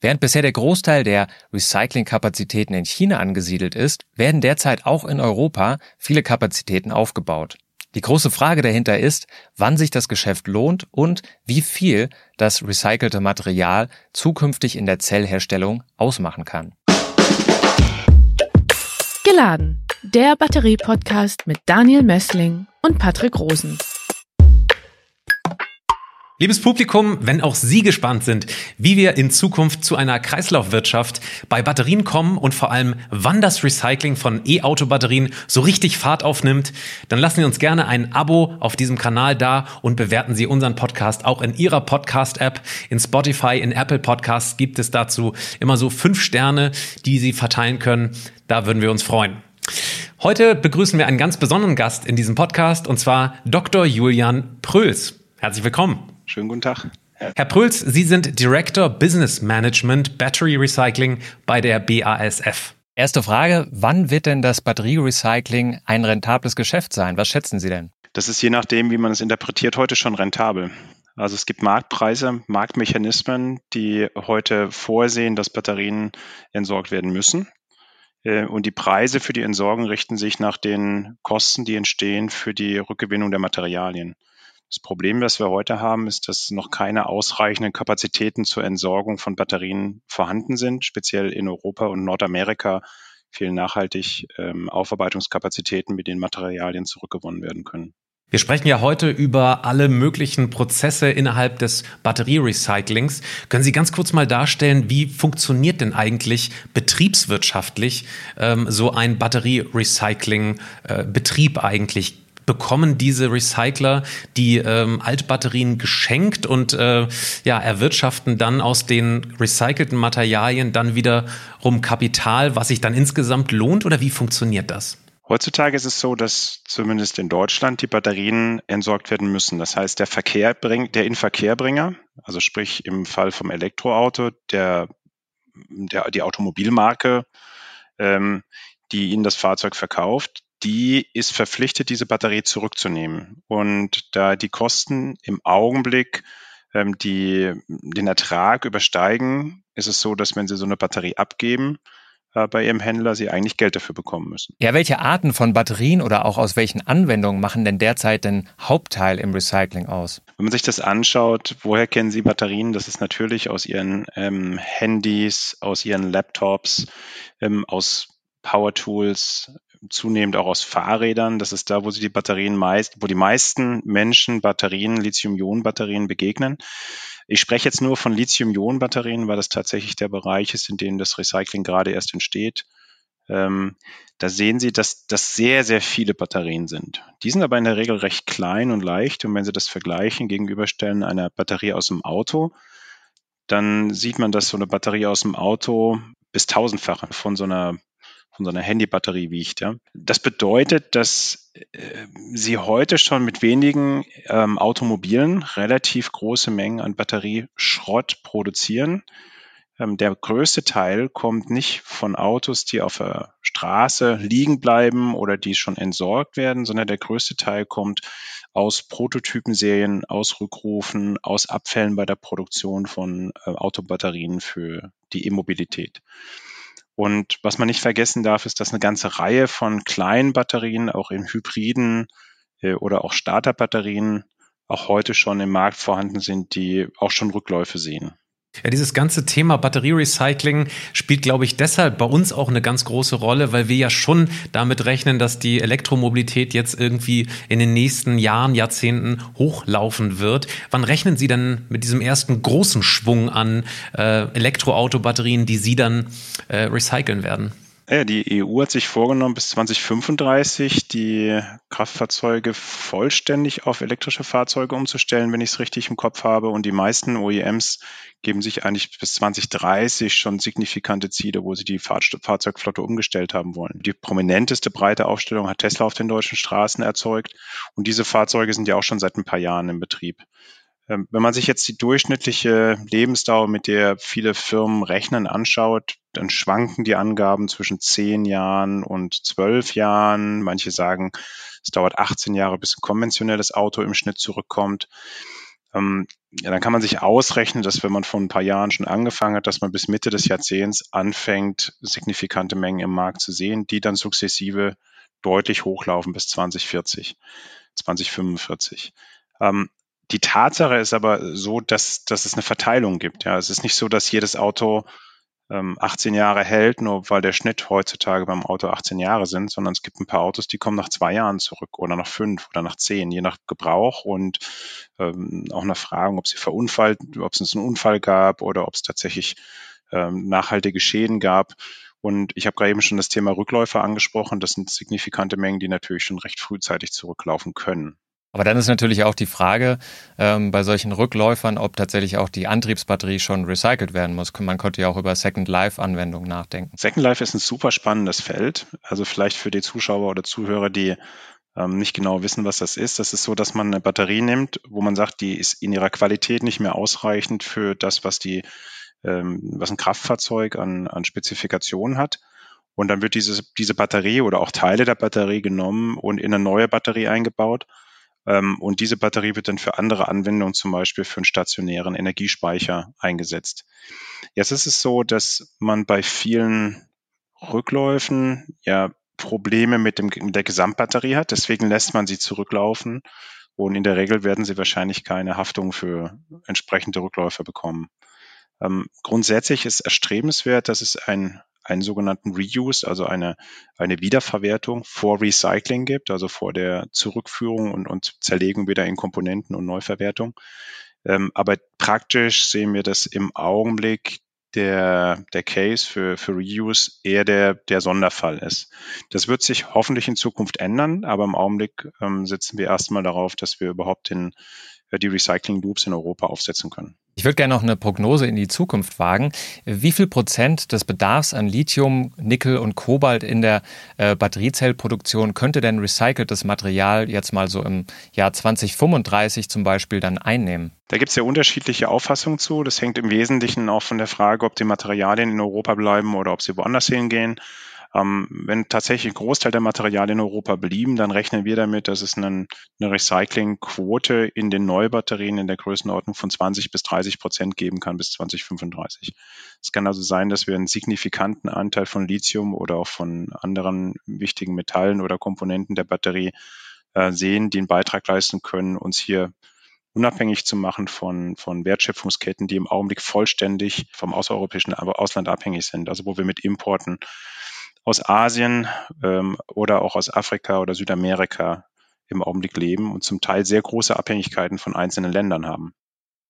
Während bisher der Großteil der Recyclingkapazitäten in China angesiedelt ist, werden derzeit auch in Europa viele Kapazitäten aufgebaut. Die große Frage dahinter ist, wann sich das Geschäft lohnt und wie viel das recycelte Material zukünftig in der Zellherstellung ausmachen kann. Geladen, der Batterie-Podcast mit Daniel Messling und Patrick Rosen. Liebes Publikum, wenn auch Sie gespannt sind, wie wir in Zukunft zu einer Kreislaufwirtschaft bei Batterien kommen und vor allem, wann das Recycling von E-Auto-Batterien so richtig Fahrt aufnimmt, dann lassen Sie uns gerne ein Abo auf diesem Kanal da und bewerten Sie unseren Podcast auch in Ihrer Podcast-App. In Spotify, in Apple Podcasts gibt es dazu immer so fünf Sterne, die Sie verteilen können. Da würden wir uns freuen. Heute begrüßen wir einen ganz besonderen Gast in diesem Podcast und zwar Dr. Julian Pröls. Herzlich willkommen. Schönen guten Tag. Herr Pröls, Sie sind Director Business Management Battery Recycling bei der BASF. Erste Frage, wann wird denn das Batterierecycling ein rentables Geschäft sein? Was schätzen Sie denn? Das ist je nachdem, wie man es interpretiert, heute schon rentabel. Also es gibt Marktpreise, Marktmechanismen, die heute vorsehen, dass Batterien entsorgt werden müssen. Äh, und die Preise für die Entsorgung richten sich nach den Kosten, die entstehen für die Rückgewinnung der Materialien. Das Problem, das wir heute haben, ist, dass noch keine ausreichenden Kapazitäten zur Entsorgung von Batterien vorhanden sind. Speziell in Europa und Nordamerika fehlen nachhaltig ähm, Aufarbeitungskapazitäten, mit denen Materialien zurückgewonnen werden können. Wir sprechen ja heute über alle möglichen Prozesse innerhalb des Batterierecyclings. Können Sie ganz kurz mal darstellen, wie funktioniert denn eigentlich betriebswirtschaftlich ähm, so ein Batterierecycling-Betrieb äh, eigentlich? Bekommen diese Recycler die ähm, Altbatterien geschenkt und äh, ja, erwirtschaften dann aus den recycelten Materialien dann wiederum Kapital, was sich dann insgesamt lohnt oder wie funktioniert das? Heutzutage ist es so, dass zumindest in Deutschland die Batterien entsorgt werden müssen. Das heißt, der Verkehr bringt, der Inverkehrbringer, also sprich im Fall vom Elektroauto, der, der die Automobilmarke, ähm, die Ihnen das Fahrzeug verkauft, die ist verpflichtet, diese Batterie zurückzunehmen. Und da die Kosten im Augenblick ähm, die, den Ertrag übersteigen, ist es so, dass wenn Sie so eine Batterie abgeben, äh, bei Ihrem Händler Sie eigentlich Geld dafür bekommen müssen. Ja, welche Arten von Batterien oder auch aus welchen Anwendungen machen denn derzeit den Hauptteil im Recycling aus? Wenn man sich das anschaut, woher kennen Sie Batterien? Das ist natürlich aus Ihren ähm, Handys, aus Ihren Laptops, ähm, aus Power Tools, zunehmend auch aus Fahrrädern. Das ist da, wo sie die Batterien meist, wo die meisten Menschen Batterien, Lithium-Ionen-Batterien begegnen. Ich spreche jetzt nur von Lithium-Ionen-Batterien, weil das tatsächlich der Bereich ist, in dem das Recycling gerade erst entsteht. Ähm, da sehen Sie, dass das sehr, sehr viele Batterien sind. Die sind aber in der Regel recht klein und leicht. Und wenn Sie das vergleichen, gegenüberstellen einer Batterie aus dem Auto, dann sieht man, dass so eine Batterie aus dem Auto bis tausendfache von so einer von so einer Handybatterie wiegt. Ja. Das bedeutet, dass äh, Sie heute schon mit wenigen ähm, Automobilen relativ große Mengen an Batterieschrott produzieren. Ähm, der größte Teil kommt nicht von Autos, die auf der Straße liegen bleiben oder die schon entsorgt werden, sondern der größte Teil kommt aus Prototypenserien, aus Rückrufen, aus Abfällen bei der Produktion von äh, Autobatterien für die E-Mobilität. Und was man nicht vergessen darf, ist, dass eine ganze Reihe von kleinen Batterien, auch in Hybriden äh, oder auch Starterbatterien, auch heute schon im Markt vorhanden sind, die auch schon Rückläufe sehen. Ja, dieses ganze Thema Batterierecycling spielt, glaube ich, deshalb bei uns auch eine ganz große Rolle, weil wir ja schon damit rechnen, dass die Elektromobilität jetzt irgendwie in den nächsten Jahren, Jahrzehnten hochlaufen wird. Wann rechnen Sie denn mit diesem ersten großen Schwung an äh, Elektroautobatterien, die Sie dann äh, recyceln werden? Ja, die EU hat sich vorgenommen, bis 2035 die Kraftfahrzeuge vollständig auf elektrische Fahrzeuge umzustellen, wenn ich es richtig im Kopf habe. Und die meisten OEMs geben sich eigentlich bis 2030 schon signifikante Ziele, wo sie die Fahrzeugflotte umgestellt haben wollen. Die prominenteste breite Aufstellung hat Tesla auf den deutschen Straßen erzeugt. Und diese Fahrzeuge sind ja auch schon seit ein paar Jahren im Betrieb. Ähm, wenn man sich jetzt die durchschnittliche Lebensdauer, mit der viele Firmen rechnen, anschaut, dann schwanken die Angaben zwischen zehn Jahren und zwölf Jahren. Manche sagen, es dauert 18 Jahre, bis ein konventionelles Auto im Schnitt zurückkommt. ähm, ja, dann kann man sich ausrechnen, dass wenn man vor ein paar Jahren schon angefangen hat, dass man bis Mitte des Jahrzehnts anfängt, signifikante Mengen im Markt zu sehen, die dann sukzessive deutlich hochlaufen bis 2040, 2045. Ähm, die Tatsache ist aber so, dass, dass es eine Verteilung gibt. Ja, es ist nicht so, dass jedes Auto ähm, 18 Jahre hält, nur weil der Schnitt heutzutage beim Auto 18 Jahre sind, sondern es gibt ein paar Autos, die kommen nach zwei Jahren zurück oder nach fünf oder nach zehn, je nach Gebrauch und ähm, auch nach Fragen, ob sie verunfallt, ob es einen Unfall gab oder ob es tatsächlich ähm, nachhaltige Schäden gab. Und ich habe gerade eben schon das Thema Rückläufer angesprochen. Das sind signifikante Mengen, die natürlich schon recht frühzeitig zurücklaufen können. Aber dann ist natürlich auch die Frage ähm, bei solchen Rückläufern, ob tatsächlich auch die Antriebsbatterie schon recycelt werden muss. Man konnte ja auch über Second Life-Anwendungen nachdenken. Second Life ist ein super spannendes Feld. Also vielleicht für die Zuschauer oder Zuhörer, die ähm, nicht genau wissen, was das ist. Das ist so, dass man eine Batterie nimmt, wo man sagt, die ist in ihrer Qualität nicht mehr ausreichend für das, was die, ähm, was ein Kraftfahrzeug an, an Spezifikationen hat. Und dann wird diese, diese Batterie oder auch Teile der Batterie genommen und in eine neue Batterie eingebaut. Ähm, und diese Batterie wird dann für andere Anwendungen, zum Beispiel für einen stationären Energiespeicher eingesetzt. Jetzt ist es so, dass man bei vielen Rückläufen ja Probleme mit, dem, mit der Gesamtbatterie hat. Deswegen lässt man sie zurücklaufen. Und in der Regel werden sie wahrscheinlich keine Haftung für entsprechende Rückläufe bekommen. Ähm, grundsätzlich ist erstrebenswert, dass es ein einen sogenannten Reuse, also eine, eine Wiederverwertung vor Recycling gibt, also vor der Zurückführung und, und Zerlegung wieder in Komponenten und Neuverwertung. Ähm, aber praktisch sehen wir das im Augenblick der, der Case für, für Reuse eher der, der Sonderfall ist. Das wird sich hoffentlich in Zukunft ändern, aber im Augenblick ähm, setzen wir erstmal darauf, dass wir überhaupt den, die Recycling Loops in Europa aufsetzen können. Ich würde gerne noch eine Prognose in die Zukunft wagen. Wie viel Prozent des Bedarfs an Lithium, Nickel und Kobalt in der äh, Batteriezellproduktion könnte denn recyceltes Material jetzt mal so im Jahr 2035 zum Beispiel dann einnehmen? Da gibt es ja unterschiedliche Auffassungen zu. Das hängt im Wesentlichen auch von der Frage, ob die Materialien in Europa bleiben oder ob sie woanders hingehen. Ähm, wenn tatsächlich ein Großteil der Materialien in Europa blieben, dann rechnen wir damit, dass es einen, eine Recyclingquote in den Neubatterien in der Größenordnung von 20 bis 30 Prozent geben kann bis 2035. Es kann also sein, dass wir einen signifikanten Anteil von Lithium oder auch von anderen wichtigen Metallen oder Komponenten der Batterie äh, sehen, die einen Beitrag leisten können, uns hier unabhängig zu machen von, von Wertschöpfungsketten, die im Augenblick vollständig vom außereuropäischen Ausland abhängig sind, also wo wir mit Importen aus Asien ähm, oder auch aus Afrika oder Südamerika im Augenblick leben und zum Teil sehr große Abhängigkeiten von einzelnen Ländern haben.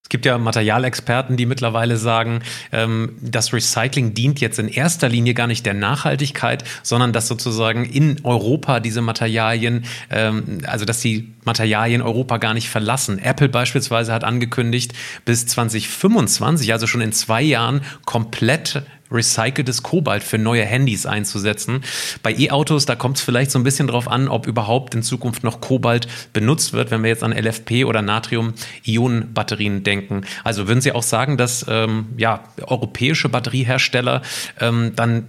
Es gibt ja Materialexperten, die mittlerweile sagen, ähm, das Recycling dient jetzt in erster Linie gar nicht der Nachhaltigkeit, sondern dass sozusagen in Europa diese Materialien, ähm, also dass die Materialien Europa gar nicht verlassen. Apple beispielsweise hat angekündigt, bis 2025, also schon in zwei Jahren, komplett recyceltes Kobalt für neue Handys einzusetzen. Bei E-Autos, da kommt es vielleicht so ein bisschen drauf an, ob überhaupt in Zukunft noch Kobalt benutzt wird, wenn wir jetzt an LFP oder Natrium-Ionen-Batterien denken. Also würden Sie auch sagen, dass ähm, ja, europäische Batteriehersteller ähm, dann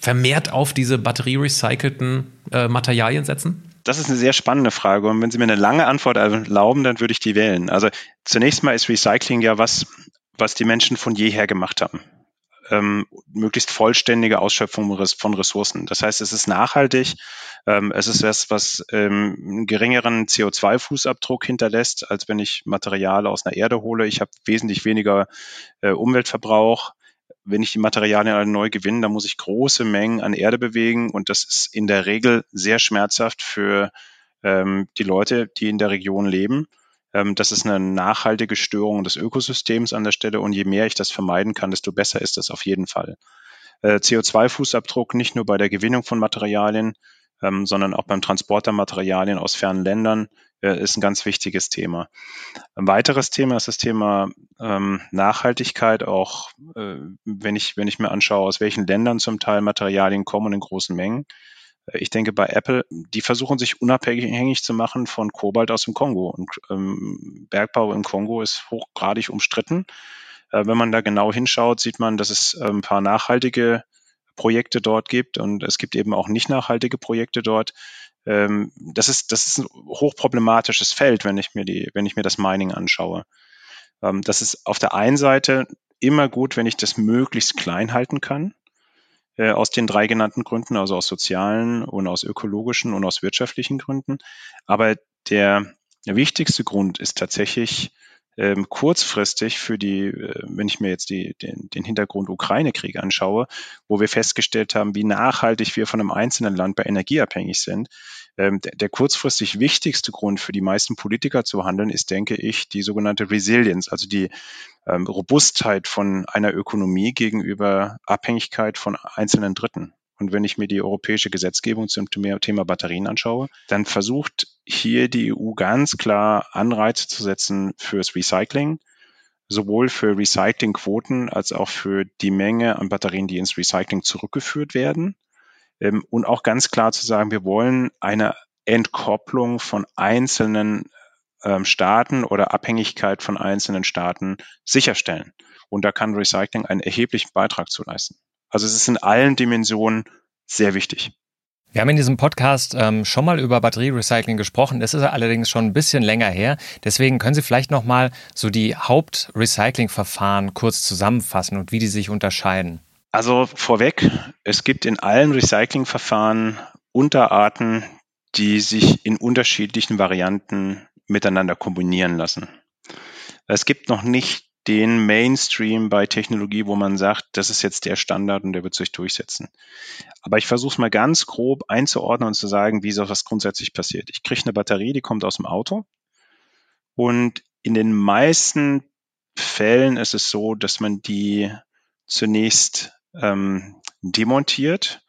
vermehrt auf diese batterierecycelten äh, Materialien setzen? Das ist eine sehr spannende Frage. Und wenn Sie mir eine lange Antwort erlauben, dann würde ich die wählen. Also zunächst mal ist Recycling ja was, was die Menschen von jeher gemacht haben ähm, möglichst vollständige Ausschöpfung von Ressourcen. Das heißt, es ist nachhaltig, ähm, es ist das, was ähm, einen geringeren CO2-Fußabdruck hinterlässt, als wenn ich Material aus einer Erde hole. Ich habe wesentlich weniger äh, Umweltverbrauch. Wenn ich die Materialien neu gewinne, dann muss ich große Mengen an Erde bewegen und das ist in der Regel sehr schmerzhaft für ähm, die Leute, die in der Region leben. Ähm, das ist eine nachhaltige Störung des Ökosystems an der Stelle und je mehr ich das vermeiden kann, desto besser ist das auf jeden Fall. Äh, CO2-Fußabdruck nicht nur bei der Gewinnung von Materialien, ähm, sondern auch beim Transport der Materialien aus fernen Ländern äh, ist ein ganz wichtiges Thema. Ein weiteres Thema ist das Thema ähm, Nachhaltigkeit, auch äh, wenn ich, wenn ich mir anschaue, aus welchen Ländern zum Teil Materialien kommen in großen Mengen. Ich denke, bei Apple, die versuchen sich unabhängig zu machen von Kobalt aus dem Kongo. Und ähm, Bergbau im Kongo ist hochgradig umstritten. Äh, wenn man da genau hinschaut, sieht man, dass es äh, ein paar nachhaltige Projekte dort gibt und es gibt eben auch nicht nachhaltige Projekte dort. Ähm, das ist, das ist ein hochproblematisches Feld, wenn ich mir die, wenn ich mir das Mining anschaue. Ähm, das ist auf der einen Seite immer gut, wenn ich das möglichst klein halten kann, aus den drei genannten Gründen, also aus sozialen und aus ökologischen und aus wirtschaftlichen Gründen. Aber der, der wichtigste Grund ist tatsächlich ähm, kurzfristig für die, äh, wenn ich mir jetzt die, den, den Hintergrund Ukraine-Krieg anschaue, wo wir festgestellt haben, wie nachhaltig wir von einem einzelnen Land bei Energie abhängig sind. Ähm, der, der kurzfristig wichtigste Grund für die meisten Politiker zu handeln ist, denke ich, die sogenannte Resilience, also die ähm, Robustheit von einer Ökonomie gegenüber Abhängigkeit von einzelnen Dritten. Und wenn ich mir die europäische Gesetzgebung zum Thema Batterien anschaue, dann versucht hier die EU ganz klar Anreize zu setzen fürs Recycling, sowohl für Recyclingquoten als auch für die Menge an Batterien, die ins Recycling zurückgeführt werden. Ähm, und auch ganz klar zu sagen, wir wollen eine Entkopplung von einzelnen ähm, Staaten oder Abhängigkeit von einzelnen Staaten sicherstellen. Und da kann Recycling einen erheblichen Beitrag zu leisten. Also es ist in allen Dimensionen sehr wichtig. Wir haben in diesem Podcast ähm, schon mal über Batterierecycling gesprochen. Das ist allerdings schon ein bisschen länger her. Deswegen können Sie vielleicht noch mal so die Hauptrecyclingverfahren kurz zusammenfassen und wie die sich unterscheiden. Also vorweg, es gibt in allen Recyclingverfahren Unterarten, die sich in unterschiedlichen Varianten miteinander kombinieren lassen. Es gibt noch nicht den Mainstream bei Technologie, wo man sagt, das ist jetzt der Standard und der wird sich durchsetzen. Aber ich versuche es mal ganz grob einzuordnen und zu sagen, wie so was grundsätzlich passiert. Ich kriege eine Batterie, die kommt aus dem Auto und in den meisten Fällen ist es so, dass man die zunächst ähm, demontiert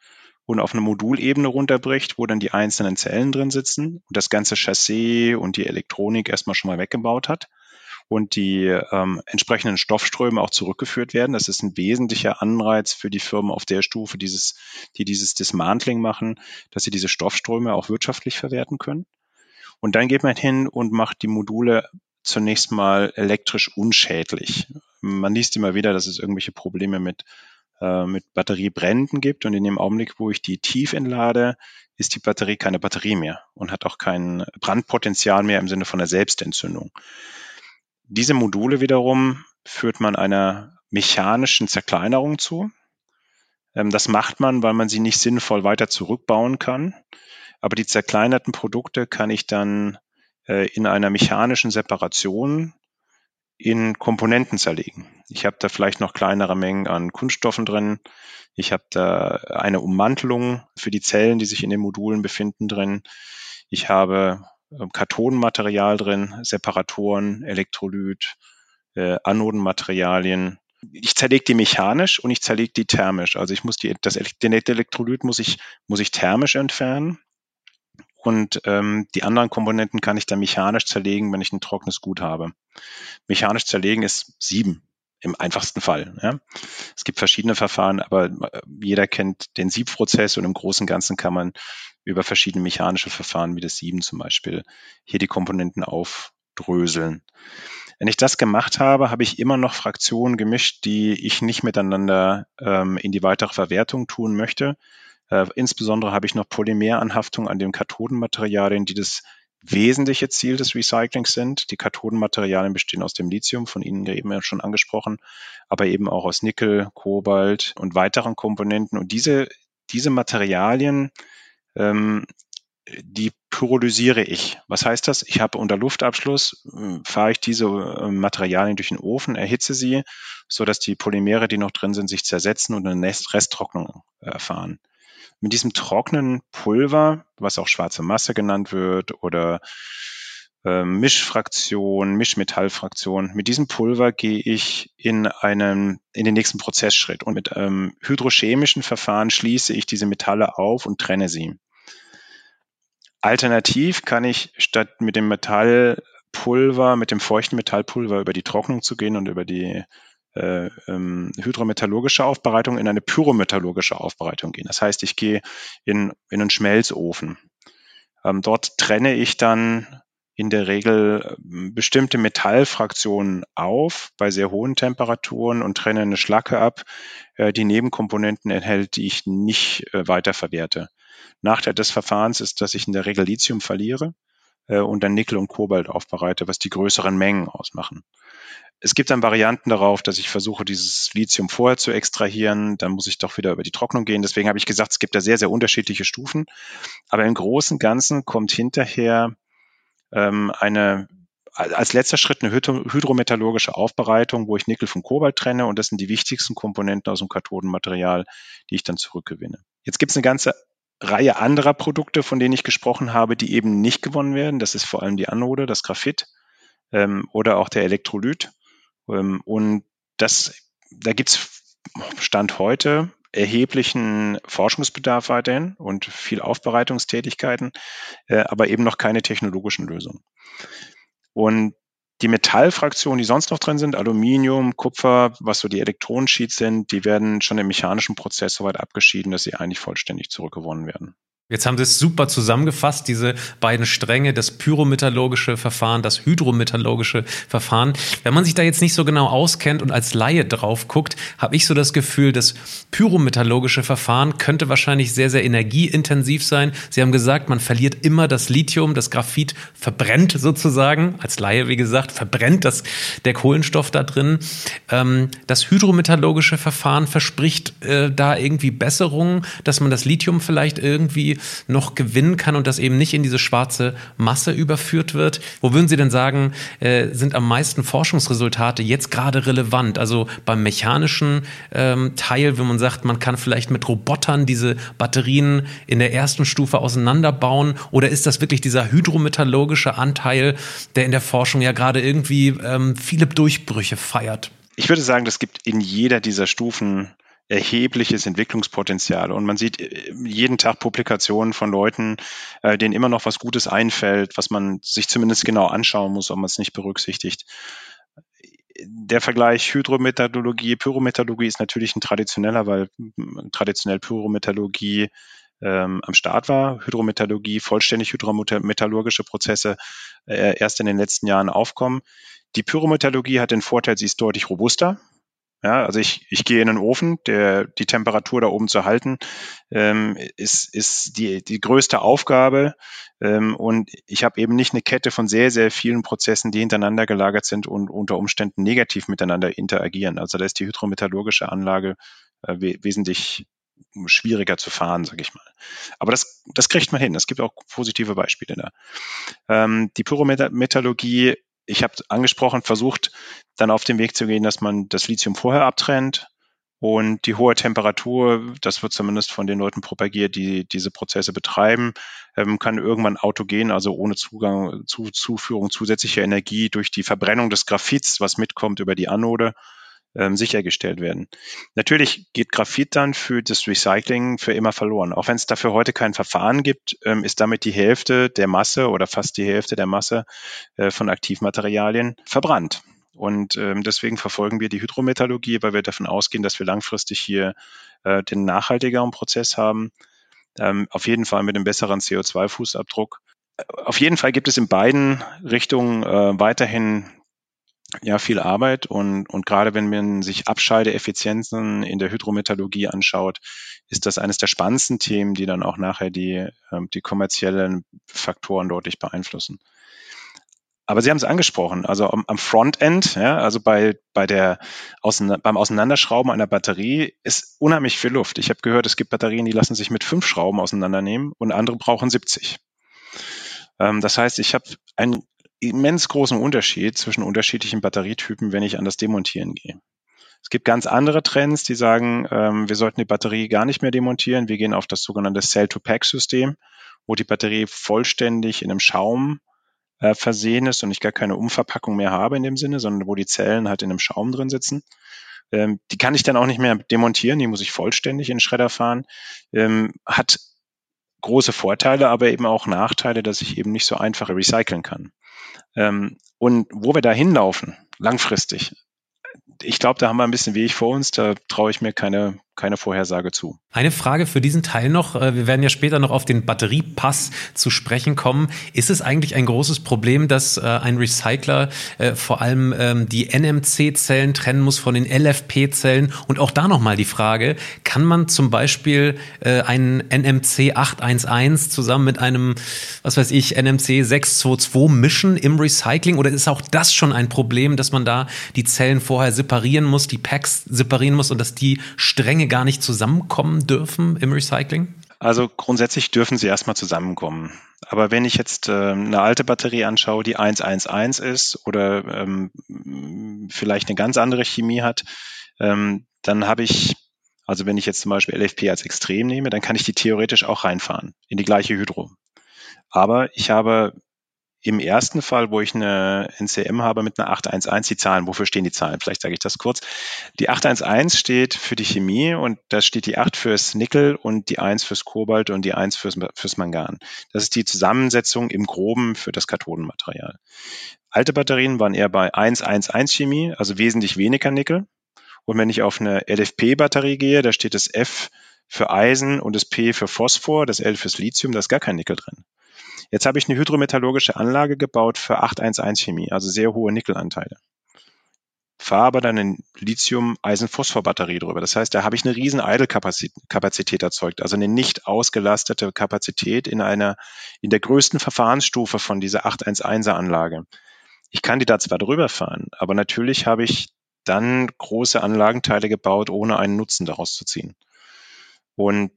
und auf eine Modulebene runterbricht, wo dann die einzelnen Zellen drin sitzen und das ganze Chassis und die Elektronik erstmal schon mal weggebaut hat und die ähm, entsprechenden Stoffströme auch zurückgeführt werden. Das ist ein wesentlicher Anreiz für die Firmen auf der Stufe, dieses, die dieses Dismantling machen, dass sie diese Stoffströme auch wirtschaftlich verwerten können. Und dann geht man hin und macht die Module zunächst mal elektrisch unschädlich. Man liest immer wieder, dass es irgendwelche Probleme mit, äh, mit Batteriebränden gibt. Und in dem Augenblick, wo ich die tief entlade, ist die Batterie keine Batterie mehr und hat auch kein Brandpotenzial mehr im Sinne von einer Selbstentzündung. Diese Module wiederum führt man einer mechanischen Zerkleinerung zu. Ähm, das macht man, weil man sie nicht sinnvoll weiter zurückbauen kann. Aber die zerkleinerten Produkte kann ich dann äh, in einer mechanischen Separation in Komponenten zerlegen. Ich habe da vielleicht noch kleinere Mengen an Kunststoffen drin. Ich habe da eine Ummantelung für die Zellen, die sich in den Modulen befinden drin. Ich habe Kathodenmaterial drin, Separatoren, Elektrolyt, äh, Anodenmaterialien. Ich zerlege die mechanisch und ich zerlege die thermisch. Also ich muss die, das, den Elektrolyt muss ich, muss ich thermisch entfernen. Und ähm, die anderen Komponenten kann ich dann mechanisch zerlegen, wenn ich ein trockenes Gut habe. Mechanisch zerlegen ist sieben im einfachsten Fall. Ja. Es gibt verschiedene Verfahren, aber äh, jeder kennt den Siebprozess und im Großen und Ganzen kann man über verschiedene mechanische Verfahren wie das Sieben zum Beispiel hier die Komponenten aufdröseln. Wenn ich das gemacht habe, habe ich immer noch Fraktionen gemischt, die ich nicht miteinander ähm, in die weitere Verwertung tun möchte. Äh, insbesondere habe ich noch Polymeranhaftung an den Kathodenmaterialien, die das wesentliche Ziel des Recyclings sind. Die Kathodenmaterialien bestehen aus dem Lithium, von Ihnen eben schon angesprochen, aber eben auch aus Nickel, Kobalt und weiteren Komponenten. Und diese, diese Materialien ähm, die pyrolysiere ich. Was heißt das? Ich habe unter Luftabschluss, äh, fahre ich diese äh, Materialien durch den Ofen, erhitze sie, so dass die Polymere, die noch drin sind, sich zersetzen und eine Resttrocknung erfahren. Mit diesem trockenen Pulver, was auch schwarze Masse genannt wird oder äh, Mischfraktion, Mischmetallfraktion. Mit diesem Pulver gehe ich in einen, in den nächsten Prozessschritt und mit ähm, hydrochemischen Verfahren schließe ich diese Metalle auf und trenne sie. Alternativ kann ich statt mit dem Metallpulver, mit dem feuchten Metallpulver über die Trocknung zu gehen und über die äh, ähm, hydrometallurgische Aufbereitung in eine pyrometallurgische Aufbereitung gehen. Das heißt, ich gehe in, in einen Schmelzofen. Ähm, dort trenne ich dann in der Regel ähm, bestimmte Metallfraktionen auf bei sehr hohen Temperaturen und trenne eine Schlacke ab, äh, die Nebenkomponenten enthält, die ich nicht äh, weiterverwerte. Nachteil des Verfahrens ist, dass ich in der Regel Lithium verliere äh, und dann Nickel und Kobalt aufbereite, was die größeren Mengen ausmachen. Es gibt dann Varianten darauf, dass ich versuche, dieses Lithium vorher zu extrahieren. Dann muss ich doch wieder über die Trocknung gehen. Deswegen habe ich gesagt, es gibt da sehr, sehr unterschiedliche Stufen. Aber im Großen und Ganzen kommt hinterher ähm, eine als letzter Schritt eine hydrometallurgische Aufbereitung, wo ich Nickel von Kobalt trenne und das sind die wichtigsten Komponenten aus dem Kathodenmaterial, die ich dann zurückgewinne. Jetzt gibt es eine ganze Reihe anderer Produkte, von denen ich gesprochen habe, die eben nicht gewonnen werden. Das ist vor allem die Anode, das Graphit ähm, oder auch der Elektrolyt. Ähm, und das, da gibt's Stand heute erheblichen Forschungsbedarf weiterhin und viel Aufbereitungstätigkeiten, äh, aber eben noch keine technologischen Lösungen. Und die Metallfraktionen, die sonst noch drin sind, Aluminium, Kupfer, was so die Elektronensheets sind, die werden schon im mechanischen Prozess soweit abgeschieden, dass sie eigentlich vollständig zurückgewonnen werden. Jetzt haben Sie es super zusammengefasst, diese beiden Stränge, das pyrometallurgische Verfahren, das hydrometallurgische Verfahren. Wenn man sich da jetzt nicht so genau auskennt und als Laie drauf guckt, habe ich so das Gefühl, das pyrometallurgische Verfahren könnte wahrscheinlich sehr, sehr energieintensiv sein. Sie haben gesagt, man verliert immer das Lithium, das Graphit verbrennt sozusagen, als Laie, wie gesagt, verbrennt das, der Kohlenstoff da drin. Ähm, das hydrometallurgische Verfahren verspricht äh, da irgendwie Besserungen, dass man das Lithium vielleicht irgendwie noch gewinnen kann und das eben nicht in diese schwarze Masse überführt wird. Wo würden Sie denn sagen, äh, sind am meisten Forschungsresultate jetzt gerade relevant? Also beim mechanischen ähm, Teil, wenn man sagt, man kann vielleicht mit Robotern diese Batterien in der ersten Stufe auseinanderbauen oder ist das wirklich dieser hydrometallurgische Anteil, der in der Forschung ja gerade irgendwie ähm, viele Durchbrüche feiert? Ich würde sagen, das gibt in jeder dieser Stufen erhebliches Entwicklungspotenzial. Und man sieht äh, jeden Tag Publikationen von Leuten, äh, denen immer noch was Gutes einfällt, was man sich zumindest genau anschauen muss, ob man es nicht berücksichtigt. Der Vergleich Hydrometallurgie, Pyrometallurgie ist natürlich ein traditioneller, weil traditionell Pyrometallurgie ähm, am Start war. Hydrometallurgie, vollständig hydrometallurgische Prozesse äh, erst in den letzten Jahren aufkommen. Die Pyrometallurgie hat den Vorteil, sie ist deutlich robuster. Ja, also ich, ich gehe in den Ofen, der, die Temperatur da oben zu halten, ähm, ist, ist die, die größte Aufgabe. Ähm, und ich habe eben nicht eine Kette von sehr, sehr vielen Prozessen, die hintereinander gelagert sind und unter Umständen negativ miteinander interagieren. Also da ist die hydrometallurgische Anlage äh, we wesentlich schwieriger zu fahren, sage ich mal. Aber das, das kriegt man hin. Es gibt auch positive Beispiele da. Ähm, die Pyrometallurgie ich habe angesprochen, versucht dann auf den Weg zu gehen, dass man das Lithium vorher abtrennt. Und die hohe Temperatur, das wird zumindest von den Leuten propagiert, die diese Prozesse betreiben, ähm, kann irgendwann autogen, also ohne Zugang zu Zuführung zusätzlicher Energie durch die Verbrennung des Graphits, was mitkommt über die Anode, ähm, sichergestellt werden. Natürlich geht Graphit dann für das Recycling für immer verloren. Auch wenn es dafür heute kein Verfahren gibt, ähm, ist damit die Hälfte der Masse oder fast die Hälfte der Masse äh, von Aktivmaterialien verbrannt. Und ähm, deswegen verfolgen wir die Hydrometallurgie, weil wir davon ausgehen, dass wir langfristig hier äh, den nachhaltigeren Prozess haben. Ähm, auf jeden Fall mit einem besseren CO2-Fußabdruck. Äh, auf jeden Fall gibt es in beiden Richtungen äh, weiterhin ja viel Arbeit und, und gerade wenn man sich Abscheideeffizienzen in der Hydrometallurgie anschaut, ist das eines der spannendsten Themen, die dann auch nachher die, ähm, die kommerziellen Faktoren deutlich beeinflussen. Aber Sie haben es angesprochen, also am, am Frontend, ja, also bei, bei der beim Auseinanderschrauben einer Batterie ist unheimlich viel Luft. Ich habe gehört, es gibt Batterien, die lassen sich mit fünf Schrauben auseinandernehmen und andere brauchen 70. Ähm, das heißt, ich habe ein immens großen Unterschied zwischen unterschiedlichen Batterietypen, wenn ich an das Demontieren gehe. Es gibt ganz andere Trends, die sagen, ähm, wir sollten die Batterie gar nicht mehr demontieren. Wir gehen auf das sogenannte Cell-to-Pack-System, wo die Batterie vollständig in einem Schaum äh, versehen ist und ich gar keine Umverpackung mehr habe in dem Sinne, sondern wo die Zellen halt in einem Schaum drin sitzen. Ähm, die kann ich dann auch nicht mehr demontieren, die muss ich vollständig in den Schredder fahren. Ähm, hat große Vorteile, aber eben auch Nachteile, dass ich eben nicht so einfach recyceln kann. Ähm, und wo wir da hinlaufen, langfristig, ich glaube, da haben wir ein bisschen Weg vor uns. Da traue ich mir keine keine Vorhersage zu. Eine Frage für diesen Teil noch. Äh, wir werden ja später noch auf den Batteriepass zu sprechen kommen. Ist es eigentlich ein großes Problem, dass äh, ein Recycler äh, vor allem ähm, die NMC-Zellen trennen muss von den LFP-Zellen? Und auch da nochmal die Frage, kann man zum Beispiel einen NMC 811 zusammen mit einem, was weiß ich, NMC 622 mischen im Recycling? Oder ist auch das schon ein Problem, dass man da die Zellen vorher separieren muss, die Packs separieren muss und dass die Stränge gar nicht zusammenkommen dürfen im Recycling? Also grundsätzlich dürfen sie erstmal zusammenkommen. Aber wenn ich jetzt äh, eine alte Batterie anschaue, die 111 ist oder ähm, vielleicht eine ganz andere Chemie hat, ähm, dann habe ich, also wenn ich jetzt zum Beispiel LFP als Extrem nehme, dann kann ich die theoretisch auch reinfahren in die gleiche Hydro. Aber ich habe im ersten Fall, wo ich eine NCM habe mit einer 811, die Zahlen, wofür stehen die Zahlen? Vielleicht sage ich das kurz. Die 811 steht für die Chemie und da steht die 8 fürs Nickel und die 1 fürs Kobalt und die 1 fürs, fürs Mangan. Das ist die Zusammensetzung im Groben für das Kathodenmaterial. Alte Batterien waren eher bei 111 Chemie, also wesentlich weniger Nickel. Und wenn ich auf eine LFP-Batterie gehe, da steht das F für Eisen und das P für Phosphor, das L fürs Lithium, da ist gar kein Nickel drin. Jetzt habe ich eine hydrometallurgische Anlage gebaut für 811 Chemie, also sehr hohe Nickelanteile. Fahre aber dann eine Lithium-Eisen-Phosphor-Batterie drüber. Das heißt, da habe ich eine riesen Idle-Kapazität erzeugt, also eine nicht ausgelastete Kapazität in einer, in der größten Verfahrensstufe von dieser 811er Anlage. Ich kann die da zwar drüber fahren, aber natürlich habe ich dann große Anlagenteile gebaut, ohne einen Nutzen daraus zu ziehen. Und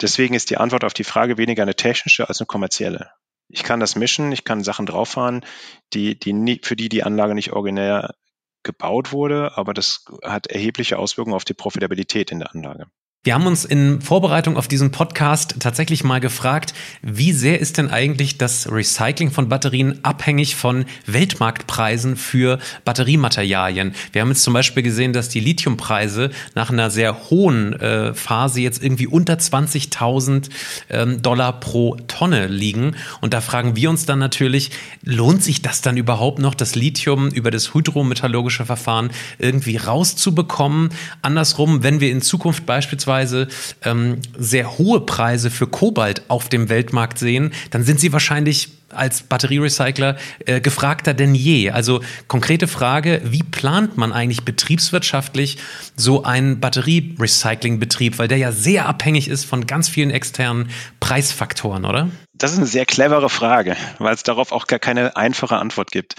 deswegen ist die Antwort auf die Frage weniger eine technische als eine kommerzielle. Ich kann das mischen, ich kann Sachen drauffahren, die, die nie, für die die Anlage nicht originär gebaut wurde, aber das hat erhebliche Auswirkungen auf die Profitabilität in der Anlage. Wir haben uns in Vorbereitung auf diesen Podcast tatsächlich mal gefragt, wie sehr ist denn eigentlich das Recycling von Batterien abhängig von Weltmarktpreisen für Batteriematerialien? Wir haben jetzt zum Beispiel gesehen, dass die Lithiumpreise nach einer sehr hohen äh, Phase jetzt irgendwie unter 20.000 ähm, Dollar pro Tonne liegen. Und da fragen wir uns dann natürlich, lohnt sich das dann überhaupt noch, das Lithium über das hydrometallurgische Verfahren irgendwie rauszubekommen? Andersrum, wenn wir in Zukunft beispielsweise beispielsweise ähm, sehr hohe Preise für Kobalt auf dem Weltmarkt sehen, dann sind sie wahrscheinlich als Batterierecycler äh, gefragter denn je. Also konkrete Frage, wie plant man eigentlich betriebswirtschaftlich so einen Batterierecyclingbetrieb, weil der ja sehr abhängig ist von ganz vielen externen Preisfaktoren, oder? Das ist eine sehr clevere Frage, weil es darauf auch gar keine einfache Antwort gibt.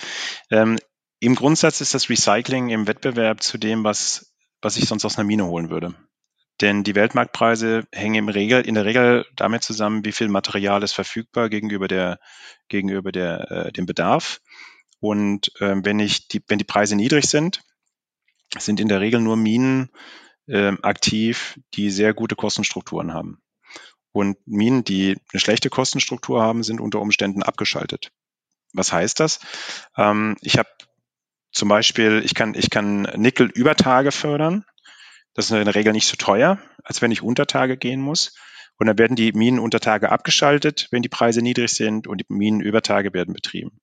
Ähm, Im Grundsatz ist das Recycling im Wettbewerb zu dem, was, was ich sonst aus einer Mine holen würde. Denn die Weltmarktpreise hängen im Regel, in der Regel damit zusammen, wie viel Material ist verfügbar gegenüber der, gegenüber der, äh, dem Bedarf. Und äh, wenn ich die, wenn die Preise niedrig sind, sind in der Regel nur Minen äh, aktiv, die sehr gute Kostenstrukturen haben. Und Minen, die eine schlechte Kostenstruktur haben, sind unter Umständen abgeschaltet. Was heißt das? Ähm, ich habe zum Beispiel, ich kann, ich kann Nickel über Tage fördern das ist in der Regel nicht so teuer, als wenn ich unter Tage gehen muss. Und dann werden die Minen unter Tage abgeschaltet, wenn die Preise niedrig sind und die Minen über Tage werden betrieben.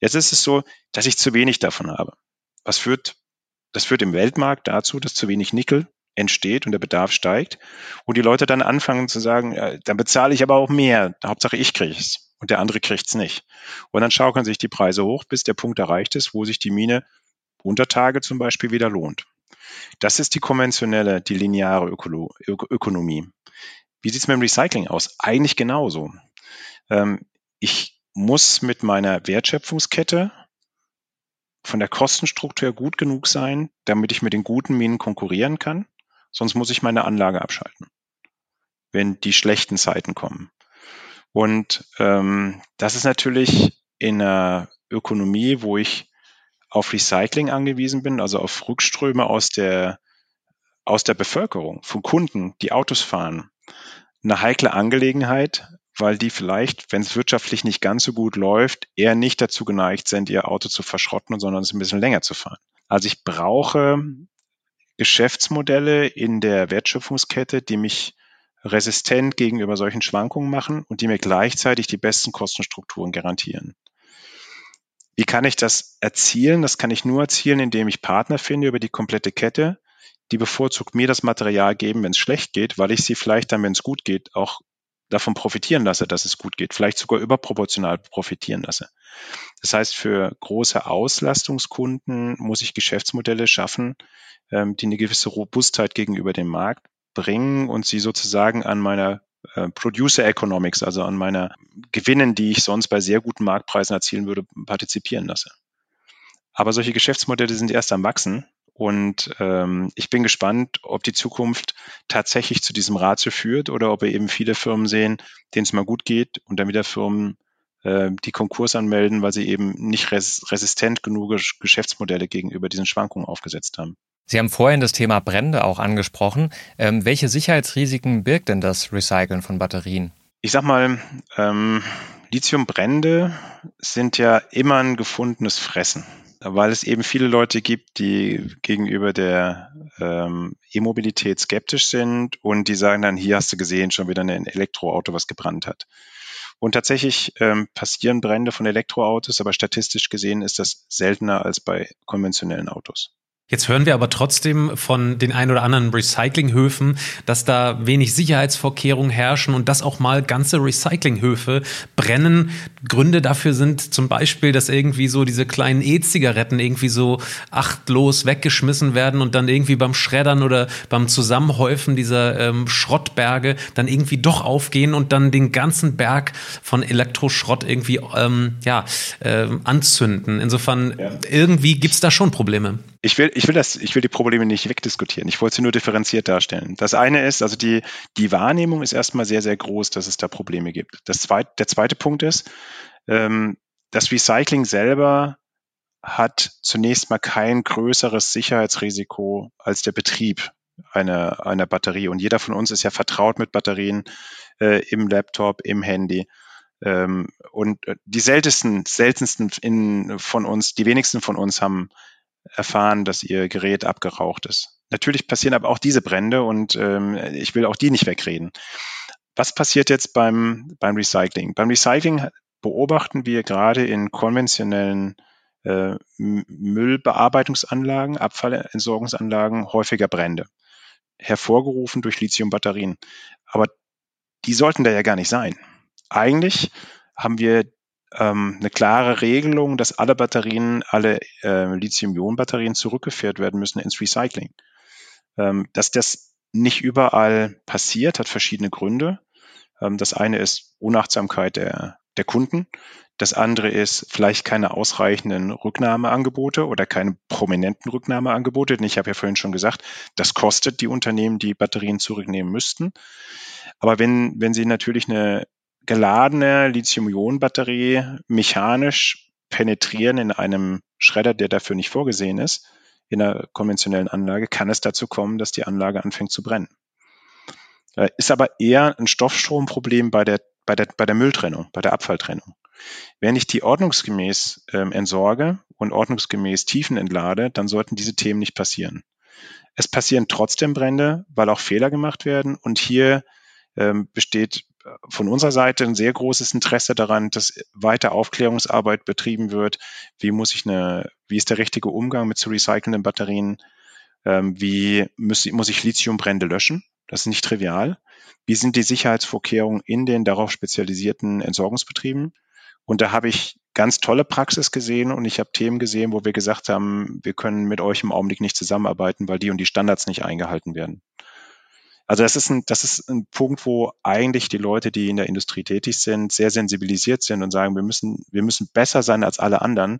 Jetzt ist es so, dass ich zu wenig davon habe. Was führt, das führt im Weltmarkt dazu, dass zu wenig Nickel entsteht und der Bedarf steigt und die Leute dann anfangen zu sagen, ja, dann bezahle ich aber auch mehr. Hauptsache ich kriege es und der andere kriegt es nicht. Und dann schaukeln sich die Preise hoch, bis der Punkt erreicht ist, wo sich die Mine unter Tage zum Beispiel wieder lohnt. Das ist die konventionelle, die lineare Ökolo Ökonomie. Wie sieht es mit dem Recycling aus? Eigentlich genauso. Ähm, ich muss mit meiner Wertschöpfungskette von der Kostenstruktur gut genug sein, damit ich mit den guten Minen konkurrieren kann. Sonst muss ich meine Anlage abschalten, wenn die schlechten Zeiten kommen. Und ähm, das ist natürlich in einer Ökonomie, wo ich auf Recycling angewiesen bin, also auf Rückströme aus der, aus der Bevölkerung, von Kunden, die Autos fahren, eine heikle Angelegenheit, weil die vielleicht, wenn es wirtschaftlich nicht ganz so gut läuft, eher nicht dazu geneigt sind, ihr Auto zu verschrotten, sondern es ein bisschen länger zu fahren. Also ich brauche Geschäftsmodelle in der Wertschöpfungskette, die mich resistent gegenüber solchen Schwankungen machen und die mir gleichzeitig die besten Kostenstrukturen garantieren. Wie kann ich das erzielen? Das kann ich nur erzielen, indem ich Partner finde über die komplette Kette, die bevorzugt mir das Material geben, wenn es schlecht geht, weil ich sie vielleicht dann, wenn es gut geht, auch davon profitieren lasse, dass es gut geht, vielleicht sogar überproportional profitieren lasse. Das heißt, für große Auslastungskunden muss ich Geschäftsmodelle schaffen, ähm, die eine gewisse Robustheit gegenüber dem Markt bringen und sie sozusagen an meiner äh, Producer Economics, also an meiner Gewinnen, die ich sonst bei sehr guten Marktpreisen erzielen würde, partizipieren lasse. Aber solche Geschäftsmodelle sind erst am Wachsen und ähm, ich bin gespannt, ob die Zukunft tatsächlich zu diesem Ratio führt oder ob wir eben viele Firmen sehen, denen es mal gut geht und dann wieder Firmen äh, die Konkurs anmelden, weil sie eben nicht res resistent genug Geschäftsmodelle gegenüber diesen Schwankungen aufgesetzt haben. Sie haben vorhin das Thema Brände auch angesprochen. Ähm, welche Sicherheitsrisiken birgt denn das Recyceln von Batterien? Ich sag mal, ähm, Lithiumbrände sind ja immer ein gefundenes Fressen weil es eben viele Leute gibt, die gegenüber der ähm, E-Mobilität skeptisch sind und die sagen dann, hier hast du gesehen, schon wieder ein Elektroauto, was gebrannt hat. Und tatsächlich ähm, passieren Brände von Elektroautos, aber statistisch gesehen ist das seltener als bei konventionellen Autos. Jetzt hören wir aber trotzdem von den ein oder anderen Recyclinghöfen, dass da wenig Sicherheitsvorkehrungen herrschen und dass auch mal ganze Recyclinghöfe brennen. Gründe dafür sind zum Beispiel, dass irgendwie so diese kleinen E-Zigaretten irgendwie so achtlos weggeschmissen werden und dann irgendwie beim Schreddern oder beim Zusammenhäufen dieser ähm, Schrottberge dann irgendwie doch aufgehen und dann den ganzen Berg von Elektroschrott irgendwie ähm, ja, äh, anzünden. Insofern ja. irgendwie gibt's da schon Probleme. Ich will, ich will das, ich will die Probleme nicht wegdiskutieren. Ich wollte sie nur differenziert darstellen. Das eine ist, also die, die Wahrnehmung ist erstmal sehr, sehr groß, dass es da Probleme gibt. Das zweite, der zweite Punkt ist, ähm, das Recycling selber hat zunächst mal kein größeres Sicherheitsrisiko als der Betrieb einer, einer Batterie. Und jeder von uns ist ja vertraut mit Batterien äh, im Laptop, im Handy. Ähm, und äh, die seltensten, seltensten in, von uns, die wenigsten von uns haben erfahren, dass ihr Gerät abgeraucht ist. Natürlich passieren aber auch diese Brände und ähm, ich will auch die nicht wegreden. Was passiert jetzt beim, beim Recycling? Beim Recycling beobachten wir gerade in konventionellen äh, Müllbearbeitungsanlagen, Abfallentsorgungsanlagen häufiger Brände, hervorgerufen durch Lithiumbatterien. Aber die sollten da ja gar nicht sein. Eigentlich haben wir ähm, eine klare Regelung, dass alle Batterien, alle äh, Lithium-Ionen-Batterien zurückgeführt werden müssen ins Recycling. Ähm, dass das nicht überall passiert, hat verschiedene Gründe. Ähm, das eine ist Unachtsamkeit der, der Kunden. Das andere ist vielleicht keine ausreichenden Rücknahmeangebote oder keine prominenten Rücknahmeangebote. Denn ich habe ja vorhin schon gesagt, das kostet die Unternehmen, die Batterien zurücknehmen müssten. Aber wenn, wenn Sie natürlich eine geladene Lithium-Ionen-Batterie mechanisch penetrieren in einem Schredder, der dafür nicht vorgesehen ist, in einer konventionellen Anlage, kann es dazu kommen, dass die Anlage anfängt zu brennen. Äh, ist aber eher ein Stoffstromproblem bei der, bei der, bei der Mülltrennung, bei der Abfalltrennung. Wenn ich die ordnungsgemäß ähm, entsorge und ordnungsgemäß Tiefen entlade, dann sollten diese Themen nicht passieren. Es passieren trotzdem Brände, weil auch Fehler gemacht werden und hier ähm, besteht von unserer Seite ein sehr großes Interesse daran, dass weiter Aufklärungsarbeit betrieben wird. Wie muss ich eine, wie ist der richtige Umgang mit zu recycelnden Batterien? Ähm, wie muss, muss ich Lithiumbrände löschen? Das ist nicht trivial. Wie sind die Sicherheitsvorkehrungen in den darauf spezialisierten Entsorgungsbetrieben? Und da habe ich ganz tolle Praxis gesehen und ich habe Themen gesehen, wo wir gesagt haben, wir können mit euch im Augenblick nicht zusammenarbeiten, weil die und die Standards nicht eingehalten werden. Also das ist ein, das ist ein Punkt, wo eigentlich die Leute, die in der Industrie tätig sind, sehr sensibilisiert sind und sagen, wir müssen, wir müssen besser sein als alle anderen,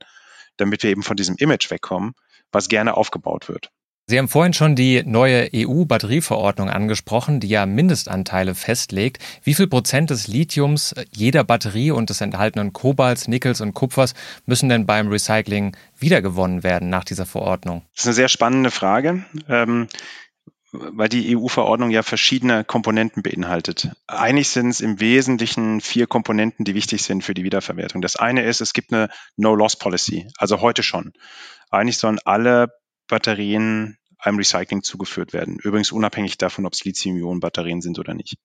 damit wir eben von diesem Image wegkommen, was gerne aufgebaut wird. Sie haben vorhin schon die neue EU-Batterieverordnung angesprochen, die ja Mindestanteile festlegt. Wie viel Prozent des Lithiums jeder Batterie und des enthaltenen Kobalts, Nickels und Kupfers müssen denn beim Recycling wiedergewonnen werden nach dieser Verordnung? Das ist eine sehr spannende Frage. Weil die EU-Verordnung ja verschiedene Komponenten beinhaltet. Eigentlich sind es im Wesentlichen vier Komponenten, die wichtig sind für die Wiederverwertung. Das eine ist, es gibt eine No-Loss-Policy, also heute schon. Eigentlich sollen alle Batterien einem Recycling zugeführt werden. Übrigens unabhängig davon, ob es Lithium-Ionen-Batterien sind oder nicht.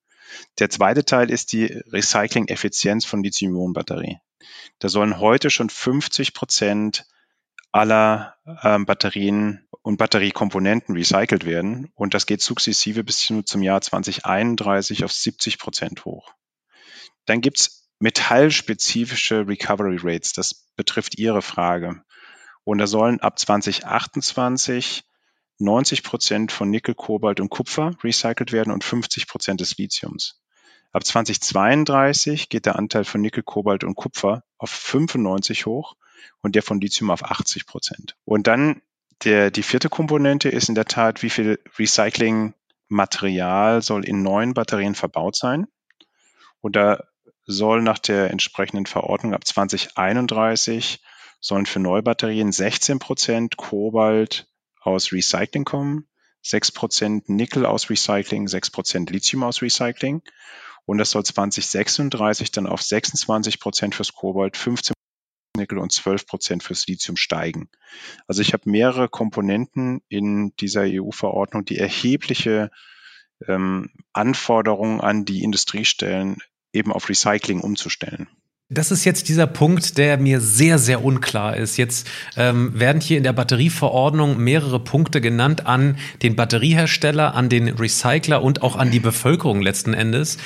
Der zweite Teil ist die Recycling-Effizienz von Lithium-Ionen-Batterie. Da sollen heute schon 50 Prozent aller äh, Batterien und Batteriekomponenten recycelt werden. Und das geht sukzessive bis zum Jahr 2031 auf 70 Prozent hoch. Dann gibt's metallspezifische Recovery Rates. Das betrifft Ihre Frage. Und da sollen ab 2028 90 Prozent von Nickel, Kobalt und Kupfer recycelt werden und 50 Prozent des Lithiums. Ab 2032 geht der Anteil von Nickel, Kobalt und Kupfer auf 95 hoch und der von Lithium auf 80 Prozent. Und dann der, die vierte Komponente ist in der Tat, wie viel Recyclingmaterial soll in neuen Batterien verbaut sein. Und da soll nach der entsprechenden Verordnung ab 2031 sollen für Neubatterien 16 Prozent Kobalt aus Recycling kommen, 6 Prozent Nickel aus Recycling, 6 Prozent Lithium aus Recycling. Und das soll 2036 dann auf 26 Prozent fürs Kobalt, 15 Nickel und 12 Prozent fürs Lithium steigen. Also ich habe mehrere Komponenten in dieser EU-Verordnung, die erhebliche ähm, Anforderungen an die Industrie stellen, eben auf Recycling umzustellen. Das ist jetzt dieser Punkt, der mir sehr, sehr unklar ist. Jetzt ähm, werden hier in der Batterieverordnung mehrere Punkte genannt an den Batteriehersteller, an den Recycler und auch an die Bevölkerung letzten Endes.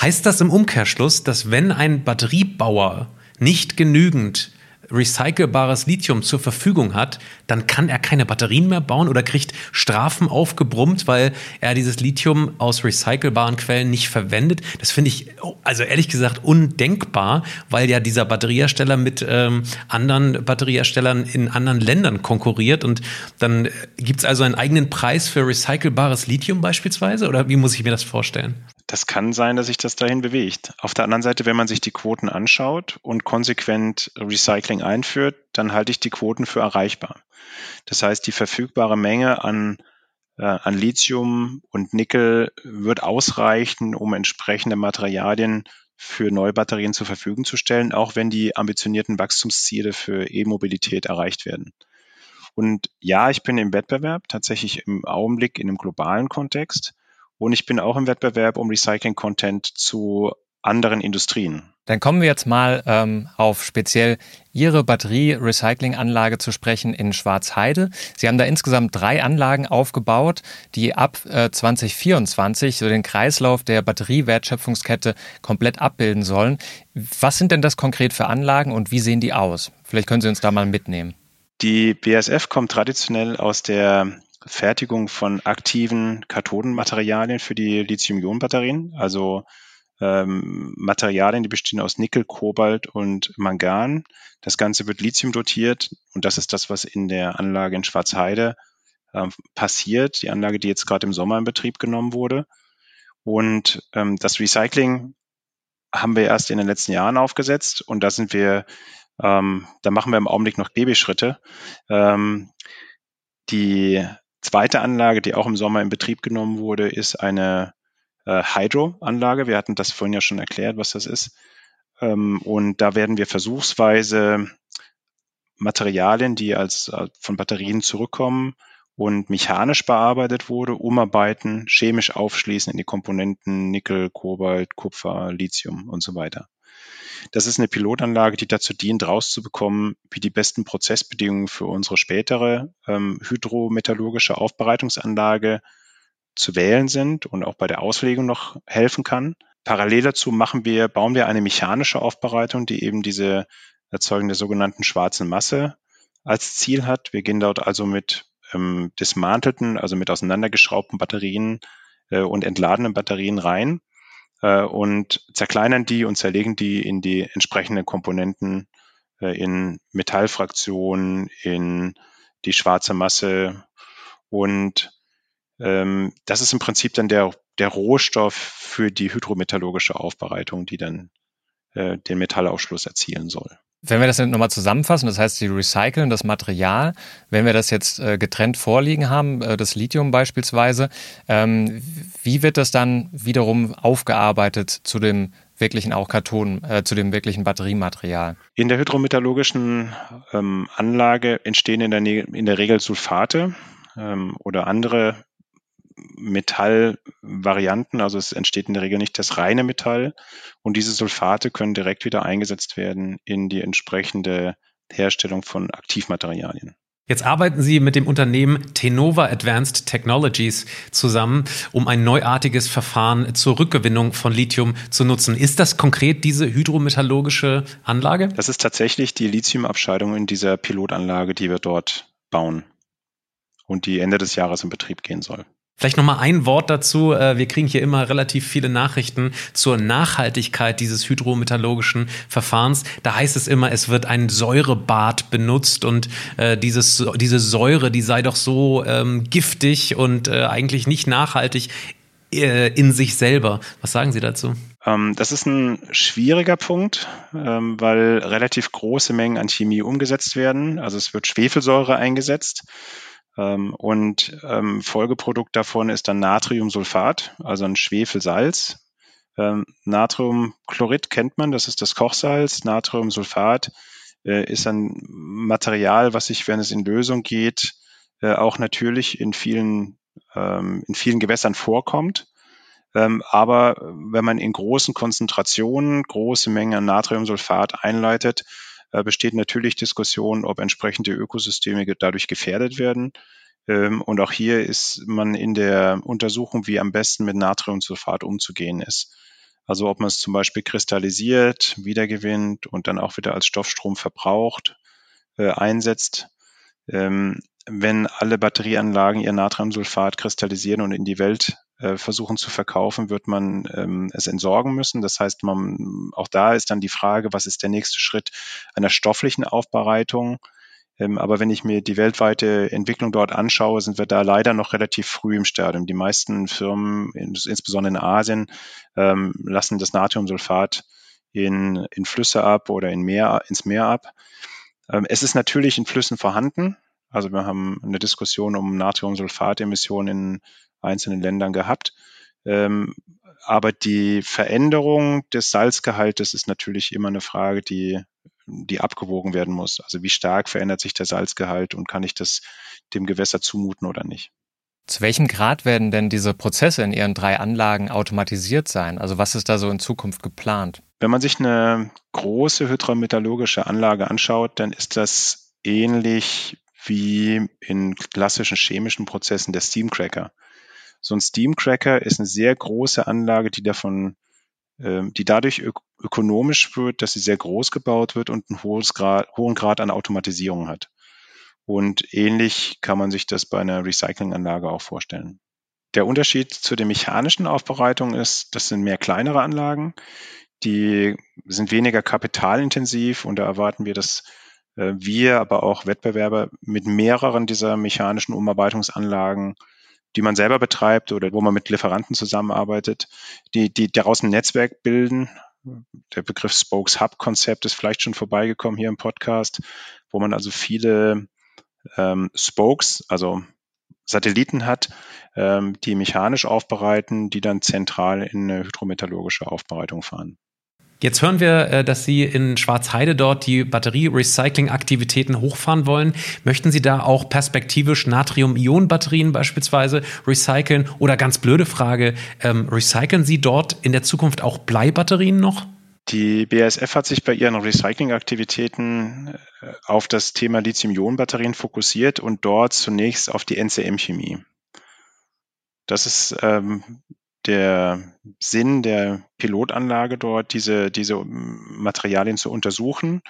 Heißt das im Umkehrschluss, dass wenn ein Batteriebauer nicht genügend recycelbares Lithium zur Verfügung hat, dann kann er keine Batterien mehr bauen oder kriegt Strafen aufgebrummt, weil er dieses Lithium aus recycelbaren Quellen nicht verwendet. Das finde ich, also ehrlich gesagt, undenkbar, weil ja dieser Batteriehersteller mit ähm, anderen Batterieherstellern in anderen Ländern konkurriert und dann gibt es also einen eigenen Preis für recycelbares Lithium beispielsweise oder wie muss ich mir das vorstellen? Das kann sein, dass sich das dahin bewegt. Auf der anderen Seite, wenn man sich die Quoten anschaut und konsequent Recycling einführt, dann halte ich die Quoten für erreichbar. Das heißt, die verfügbare Menge an, äh, an Lithium und Nickel wird ausreichen, um entsprechende Materialien für Neubatterien zur Verfügung zu stellen, auch wenn die ambitionierten Wachstumsziele für E-Mobilität erreicht werden. Und ja, ich bin im Wettbewerb tatsächlich im Augenblick in einem globalen Kontext. Und ich bin auch im Wettbewerb um Recycling-Content zu anderen Industrien. Dann kommen wir jetzt mal ähm, auf speziell Ihre Batterie-Recycling-Anlage zu sprechen in Schwarzheide. Sie haben da insgesamt drei Anlagen aufgebaut, die ab äh, 2024 so den Kreislauf der Batteriewertschöpfungskette komplett abbilden sollen. Was sind denn das konkret für Anlagen und wie sehen die aus? Vielleicht können Sie uns da mal mitnehmen. Die BASF kommt traditionell aus der Fertigung von aktiven Kathodenmaterialien für die Lithium-Ionen-Batterien, also ähm, Materialien, die bestehen aus Nickel, Kobalt und Mangan. Das Ganze wird Lithium dotiert und das ist das, was in der Anlage in Schwarzheide äh, passiert. Die Anlage, die jetzt gerade im Sommer in Betrieb genommen wurde. Und ähm, das Recycling haben wir erst in den letzten Jahren aufgesetzt und da sind wir, ähm, da machen wir im Augenblick noch Babyschritte. Ähm, die zweite Anlage, die auch im Sommer in Betrieb genommen wurde, ist eine äh, Hydro-Anlage. Wir hatten das vorhin ja schon erklärt, was das ist. Ähm, und da werden wir versuchsweise Materialien, die als äh, von Batterien zurückkommen und mechanisch bearbeitet wurde, umarbeiten, chemisch aufschließen in die Komponenten Nickel, Kobalt, Kupfer, Lithium und so weiter. Das ist eine Pilotanlage, die dazu dient, rauszubekommen, wie die besten Prozessbedingungen für unsere spätere ähm, hydrometallurgische Aufbereitungsanlage zu wählen sind und auch bei der Auslegung noch helfen kann. Parallel dazu machen wir, bauen wir eine mechanische Aufbereitung, die eben diese Erzeugung der sogenannten schwarzen Masse als Ziel hat. Wir gehen dort also mit ähm, dismantelten, also mit auseinandergeschraubten Batterien äh, und entladenen Batterien rein äh, und zerkleinern die und zerlegen die in die entsprechenden Komponenten äh, in Metallfraktionen, in die schwarze Masse und ähm, das ist im Prinzip dann der, der Rohstoff für die hydrometallurgische Aufbereitung, die dann äh, den Metallausschluss erzielen soll. Wenn wir das nochmal zusammenfassen, das heißt, Sie recyceln das Material. Wenn wir das jetzt äh, getrennt vorliegen haben, äh, das Lithium beispielsweise, ähm, wie wird das dann wiederum aufgearbeitet zu dem wirklichen auch Karton, äh, zu dem wirklichen Batteriematerial? In der hydrometallurgischen ähm, Anlage entstehen in der, in der Regel Sulfate ähm, oder andere Metallvarianten, also es entsteht in der Regel nicht das reine Metall und diese Sulfate können direkt wieder eingesetzt werden in die entsprechende Herstellung von Aktivmaterialien. Jetzt arbeiten Sie mit dem Unternehmen Tenova Advanced Technologies zusammen, um ein neuartiges Verfahren zur Rückgewinnung von Lithium zu nutzen. Ist das konkret diese hydrometallurgische Anlage? Das ist tatsächlich die Lithiumabscheidung in dieser Pilotanlage, die wir dort bauen und die Ende des Jahres in Betrieb gehen soll. Vielleicht noch mal ein Wort dazu. Äh, wir kriegen hier immer relativ viele Nachrichten zur Nachhaltigkeit dieses hydrometallurgischen Verfahrens. Da heißt es immer, es wird ein Säurebad benutzt und äh, dieses, diese Säure, die sei doch so ähm, giftig und äh, eigentlich nicht nachhaltig äh, in sich selber. Was sagen Sie dazu? Ähm, das ist ein schwieriger Punkt, ähm, weil relativ große Mengen an Chemie umgesetzt werden. Also es wird Schwefelsäure eingesetzt. Ähm, und ähm, Folgeprodukt davon ist dann Natriumsulfat, also ein Schwefelsalz. Ähm, Natriumchlorid kennt man, das ist das Kochsalz. Natriumsulfat äh, ist ein Material, was sich, wenn es in Lösung geht, äh, auch natürlich in vielen, ähm, in vielen Gewässern vorkommt. Ähm, aber wenn man in großen Konzentrationen große Mengen Natriumsulfat einleitet, besteht natürlich Diskussion, ob entsprechende Ökosysteme dadurch gefährdet werden. Ähm, und auch hier ist man in der Untersuchung, wie am besten mit Natriumsulfat umzugehen ist. Also ob man es zum Beispiel kristallisiert, wiedergewinnt und dann auch wieder als Stoffstrom verbraucht, äh, einsetzt. Ähm, wenn alle Batterieanlagen ihr Natriumsulfat kristallisieren und in die Welt äh, versuchen zu verkaufen, wird man ähm, es entsorgen müssen. Das heißt, man, auch da ist dann die Frage, was ist der nächste Schritt einer stofflichen Aufbereitung? Ähm, aber wenn ich mir die weltweite Entwicklung dort anschaue, sind wir da leider noch relativ früh im Stadium. Die meisten Firmen, insbesondere in Asien, ähm, lassen das Natriumsulfat in, in Flüsse ab oder in Meer, ins Meer ab. Ähm, es ist natürlich in Flüssen vorhanden. Also wir haben eine Diskussion um Natriumsulfatemissionen in einzelnen Ländern gehabt. Ähm, aber die Veränderung des Salzgehaltes ist natürlich immer eine Frage, die, die abgewogen werden muss. Also wie stark verändert sich der Salzgehalt und kann ich das dem Gewässer zumuten oder nicht? Zu welchem Grad werden denn diese Prozesse in Ihren drei Anlagen automatisiert sein? Also was ist da so in Zukunft geplant? Wenn man sich eine große hydrometallurgische Anlage anschaut, dann ist das ähnlich wie in klassischen chemischen Prozessen der Steamcracker. So ein Steamcracker ist eine sehr große Anlage, die davon, ähm, die dadurch ök ökonomisch wird, dass sie sehr groß gebaut wird und einen Grad, hohen Grad an Automatisierung hat. Und ähnlich kann man sich das bei einer Recyclinganlage auch vorstellen. Der Unterschied zu der mechanischen Aufbereitung ist, das sind mehr kleinere Anlagen, die sind weniger kapitalintensiv und da erwarten wir, dass wir, aber auch Wettbewerber mit mehreren dieser mechanischen Umarbeitungsanlagen die man selber betreibt oder wo man mit Lieferanten zusammenarbeitet, die, die daraus ein Netzwerk bilden. Der Begriff Spokes Hub Konzept ist vielleicht schon vorbeigekommen hier im Podcast, wo man also viele ähm, Spokes, also Satelliten hat, ähm, die mechanisch aufbereiten, die dann zentral in eine hydrometallurgische Aufbereitung fahren. Jetzt hören wir, äh, dass Sie in Schwarzheide dort die Batterie-Recycling-Aktivitäten hochfahren wollen. Möchten Sie da auch perspektivisch Natrium-Ionen-Batterien beispielsweise recyceln? Oder ganz blöde Frage, ähm, recyceln Sie dort in der Zukunft auch Bleibatterien noch? Die BASF hat sich bei ihren Recycling-Aktivitäten äh, auf das Thema Lithium-Ionen-Batterien fokussiert und dort zunächst auf die NCM-Chemie. Das ist ähm, der Sinn der Pilotanlage dort, diese, diese Materialien zu untersuchen.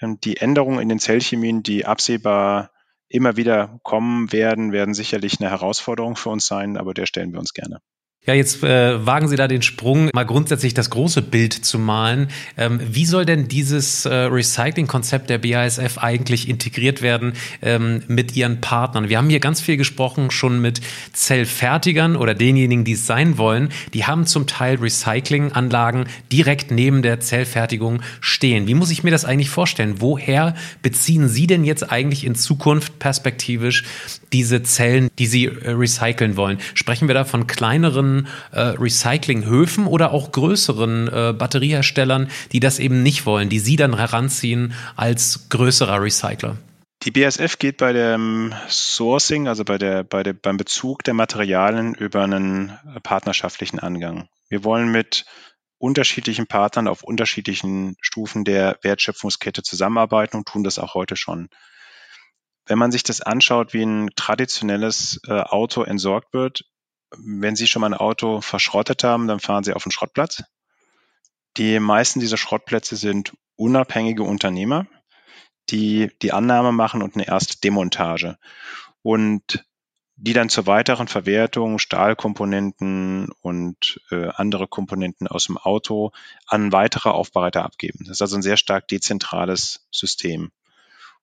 Ähm, die Änderungen in den Zellchemien, die absehbar immer wieder kommen werden, werden sicherlich eine Herausforderung für uns sein, aber der stellen wir uns gerne. Ja, jetzt äh, wagen Sie da den Sprung, mal grundsätzlich das große Bild zu malen. Ähm, wie soll denn dieses äh, Recycling-Konzept der BASF eigentlich integriert werden ähm, mit Ihren Partnern? Wir haben hier ganz viel gesprochen, schon mit Zellfertigern oder denjenigen, die es sein wollen. Die haben zum Teil Recyclinganlagen direkt neben der Zellfertigung stehen. Wie muss ich mir das eigentlich vorstellen? Woher beziehen Sie denn jetzt eigentlich in Zukunft perspektivisch diese Zellen, die Sie äh, recyceln wollen? Sprechen wir da von kleineren äh, Recyclinghöfen oder auch größeren äh, Batterieherstellern, die das eben nicht wollen, die sie dann heranziehen als größerer Recycler? Die BASF geht bei dem Sourcing, also bei der, bei der, beim Bezug der Materialien über einen partnerschaftlichen Angang. Wir wollen mit unterschiedlichen Partnern auf unterschiedlichen Stufen der Wertschöpfungskette zusammenarbeiten und tun das auch heute schon. wenn man sich das anschaut, wie ein traditionelles äh, Auto entsorgt wird, wenn Sie schon mal ein Auto verschrottet haben, dann fahren Sie auf den Schrottplatz. Die meisten dieser Schrottplätze sind unabhängige Unternehmer, die die Annahme machen und eine Erstdemontage. Und die dann zur weiteren Verwertung Stahlkomponenten und äh, andere Komponenten aus dem Auto an weitere Aufbereiter abgeben. Das ist also ein sehr stark dezentrales System.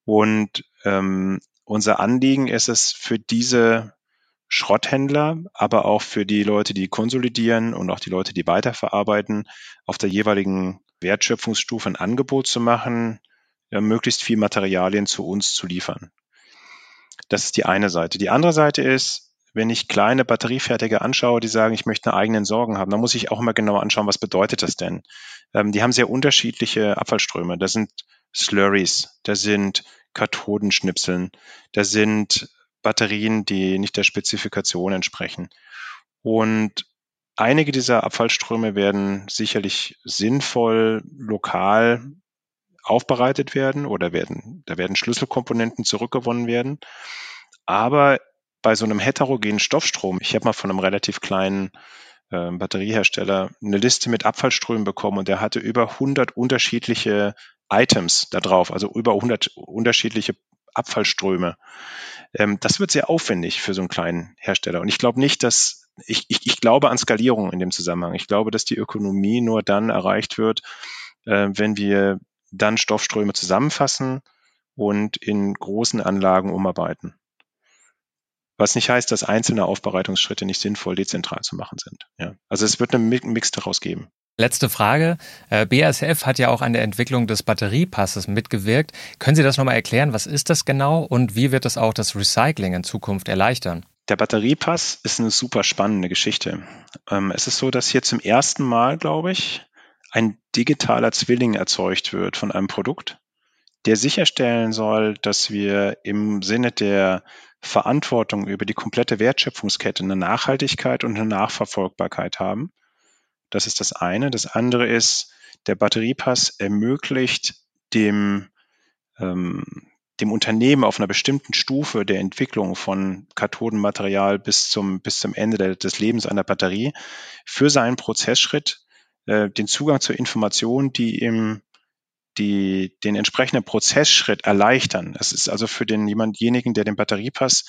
Und ähm, unser Anliegen ist es für diese Schrotthändler, aber auch für die Leute, die konsolidieren und auch die Leute, die weiterverarbeiten, auf der jeweiligen Wertschöpfungsstufe ein Angebot zu machen, ja, möglichst viel Materialien zu uns zu liefern. Das ist die eine Seite. Die andere Seite ist, wenn ich kleine Batteriefertiger anschaue, die sagen, ich möchte eine eigene Sorgen haben, dann muss ich auch immer genau anschauen, was bedeutet das denn? Ähm, die haben sehr unterschiedliche Abfallströme. Da sind Slurries, da sind Kathodenschnipseln, da sind Batterien, die nicht der Spezifikation entsprechen. Und einige dieser Abfallströme werden sicherlich sinnvoll lokal aufbereitet werden oder werden, da werden Schlüsselkomponenten zurückgewonnen werden. Aber bei so einem heterogenen Stoffstrom, ich habe mal von einem relativ kleinen äh, Batteriehersteller eine Liste mit Abfallströmen bekommen und der hatte über 100 unterschiedliche Items da drauf, also über 100 unterschiedliche Abfallströme. Ähm, das wird sehr aufwendig für so einen kleinen Hersteller. Und ich glaube nicht, dass ich, ich, ich glaube an Skalierung in dem Zusammenhang. Ich glaube, dass die Ökonomie nur dann erreicht wird, äh, wenn wir dann Stoffströme zusammenfassen und in großen Anlagen umarbeiten. Was nicht heißt, dass einzelne Aufbereitungsschritte nicht sinnvoll dezentral zu machen sind. Ja. Also es wird einen Mix daraus geben. Letzte Frage. Äh, BASF hat ja auch an der Entwicklung des Batteriepasses mitgewirkt. Können Sie das nochmal erklären? Was ist das genau und wie wird es auch das Recycling in Zukunft erleichtern? Der Batteriepass ist eine super spannende Geschichte. Ähm, es ist so, dass hier zum ersten Mal, glaube ich, ein digitaler Zwilling erzeugt wird von einem Produkt, der sicherstellen soll, dass wir im Sinne der Verantwortung über die komplette Wertschöpfungskette eine Nachhaltigkeit und eine Nachverfolgbarkeit haben. Das ist das eine. Das andere ist, der Batteriepass ermöglicht dem, ähm, dem Unternehmen auf einer bestimmten Stufe der Entwicklung von Kathodenmaterial bis zum, bis zum Ende der, des Lebens einer Batterie für seinen Prozessschritt äh, den Zugang zur Information, die ihm die, den entsprechenden Prozessschritt erleichtern. Es ist also für den jemandjenigen, der den Batteriepass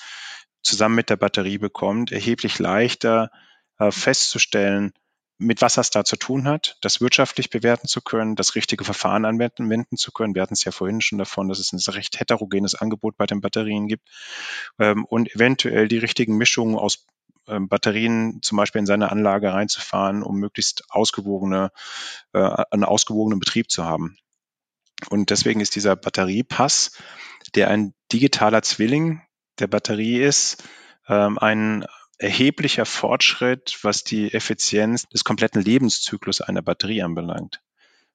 zusammen mit der Batterie bekommt, erheblich leichter äh, festzustellen, mit was das da zu tun hat, das wirtschaftlich bewerten zu können, das richtige Verfahren anwenden wenden zu können. Wir hatten es ja vorhin schon davon, dass es ein recht heterogenes Angebot bei den Batterien gibt ähm, und eventuell die richtigen Mischungen aus ähm, Batterien zum Beispiel in seine Anlage reinzufahren, um möglichst ausgewogene, äh, einen ausgewogenen Betrieb zu haben. Und deswegen ist dieser Batteriepass, der ein digitaler Zwilling der Batterie ist, ähm, ein erheblicher Fortschritt, was die Effizienz des kompletten Lebenszyklus einer Batterie anbelangt.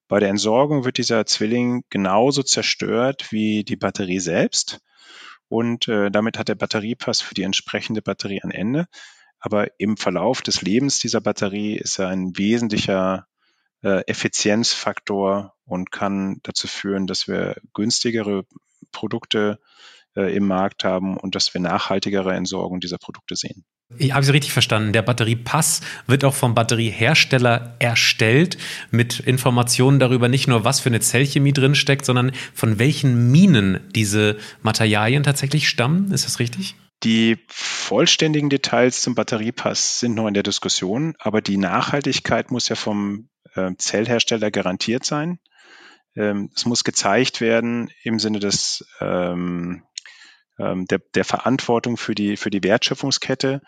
Bei der Entsorgung wird dieser Zwilling genauso zerstört wie die Batterie selbst. Und äh, damit hat der Batteriepass für die entsprechende Batterie ein Ende. Aber im Verlauf des Lebens dieser Batterie ist er ein wesentlicher äh, Effizienzfaktor und kann dazu führen, dass wir günstigere Produkte äh, im Markt haben und dass wir nachhaltigere Entsorgung dieser Produkte sehen. Ich habe Sie richtig verstanden. Der Batteriepass wird auch vom Batteriehersteller erstellt mit Informationen darüber, nicht nur was für eine Zellchemie drin steckt, sondern von welchen Minen diese Materialien tatsächlich stammen. Ist das richtig? Die vollständigen Details zum Batteriepass sind noch in der Diskussion, aber die Nachhaltigkeit muss ja vom äh, Zellhersteller garantiert sein. Ähm, es muss gezeigt werden im Sinne des, ähm, ähm, der, der Verantwortung für die, für die Wertschöpfungskette,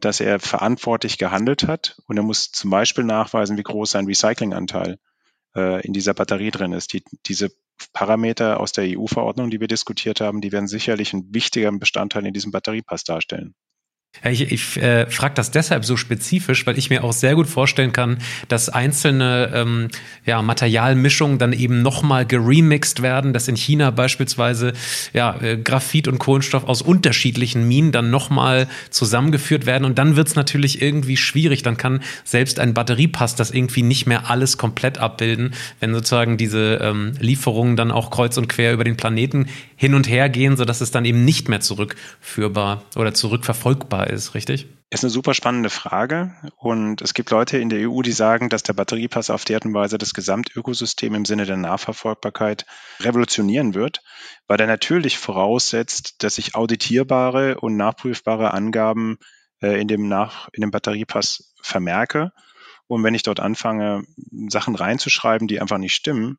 dass er verantwortlich gehandelt hat. Und er muss zum Beispiel nachweisen, wie groß sein Recyclinganteil äh, in dieser Batterie drin ist. Die, diese Parameter aus der EU-Verordnung, die wir diskutiert haben, die werden sicherlich einen wichtigen Bestandteil in diesem Batteriepass darstellen. Ich, ich äh, frage das deshalb so spezifisch, weil ich mir auch sehr gut vorstellen kann, dass einzelne ähm, ja, Materialmischungen dann eben nochmal geremixed werden, dass in China beispielsweise ja, äh, Graphit und Kohlenstoff aus unterschiedlichen Minen dann nochmal zusammengeführt werden und dann wird es natürlich irgendwie schwierig. Dann kann selbst ein Batteriepass das irgendwie nicht mehr alles komplett abbilden, wenn sozusagen diese ähm, Lieferungen dann auch kreuz und quer über den Planeten hin und her gehen, sodass es dann eben nicht mehr zurückführbar oder zurückverfolgbar ist, richtig? Ist eine super spannende Frage. Und es gibt Leute in der EU, die sagen, dass der Batteriepass auf die Art und Weise das Gesamtökosystem im Sinne der Nachverfolgbarkeit revolutionieren wird, weil er natürlich voraussetzt, dass ich auditierbare und nachprüfbare Angaben äh, in, dem Nach in dem Batteriepass vermerke. Und wenn ich dort anfange, Sachen reinzuschreiben, die einfach nicht stimmen,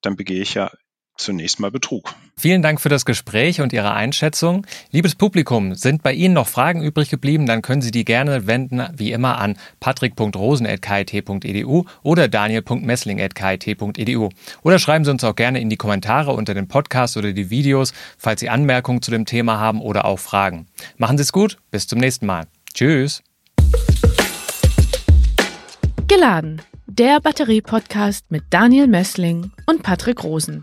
dann begehe ich ja zunächst mal Betrug. Vielen Dank für das Gespräch und Ihre Einschätzung. Liebes Publikum, sind bei Ihnen noch Fragen übrig geblieben, dann können Sie die gerne wenden, wie immer, an patrick.rosen.kit.edu oder daniel.messling.kit.edu. Oder schreiben Sie uns auch gerne in die Kommentare unter den Podcast oder die Videos, falls Sie Anmerkungen zu dem Thema haben oder auch Fragen. Machen Sie es gut, bis zum nächsten Mal. Tschüss. Geladen. Der Batterie-Podcast mit Daniel Messling und Patrick Rosen.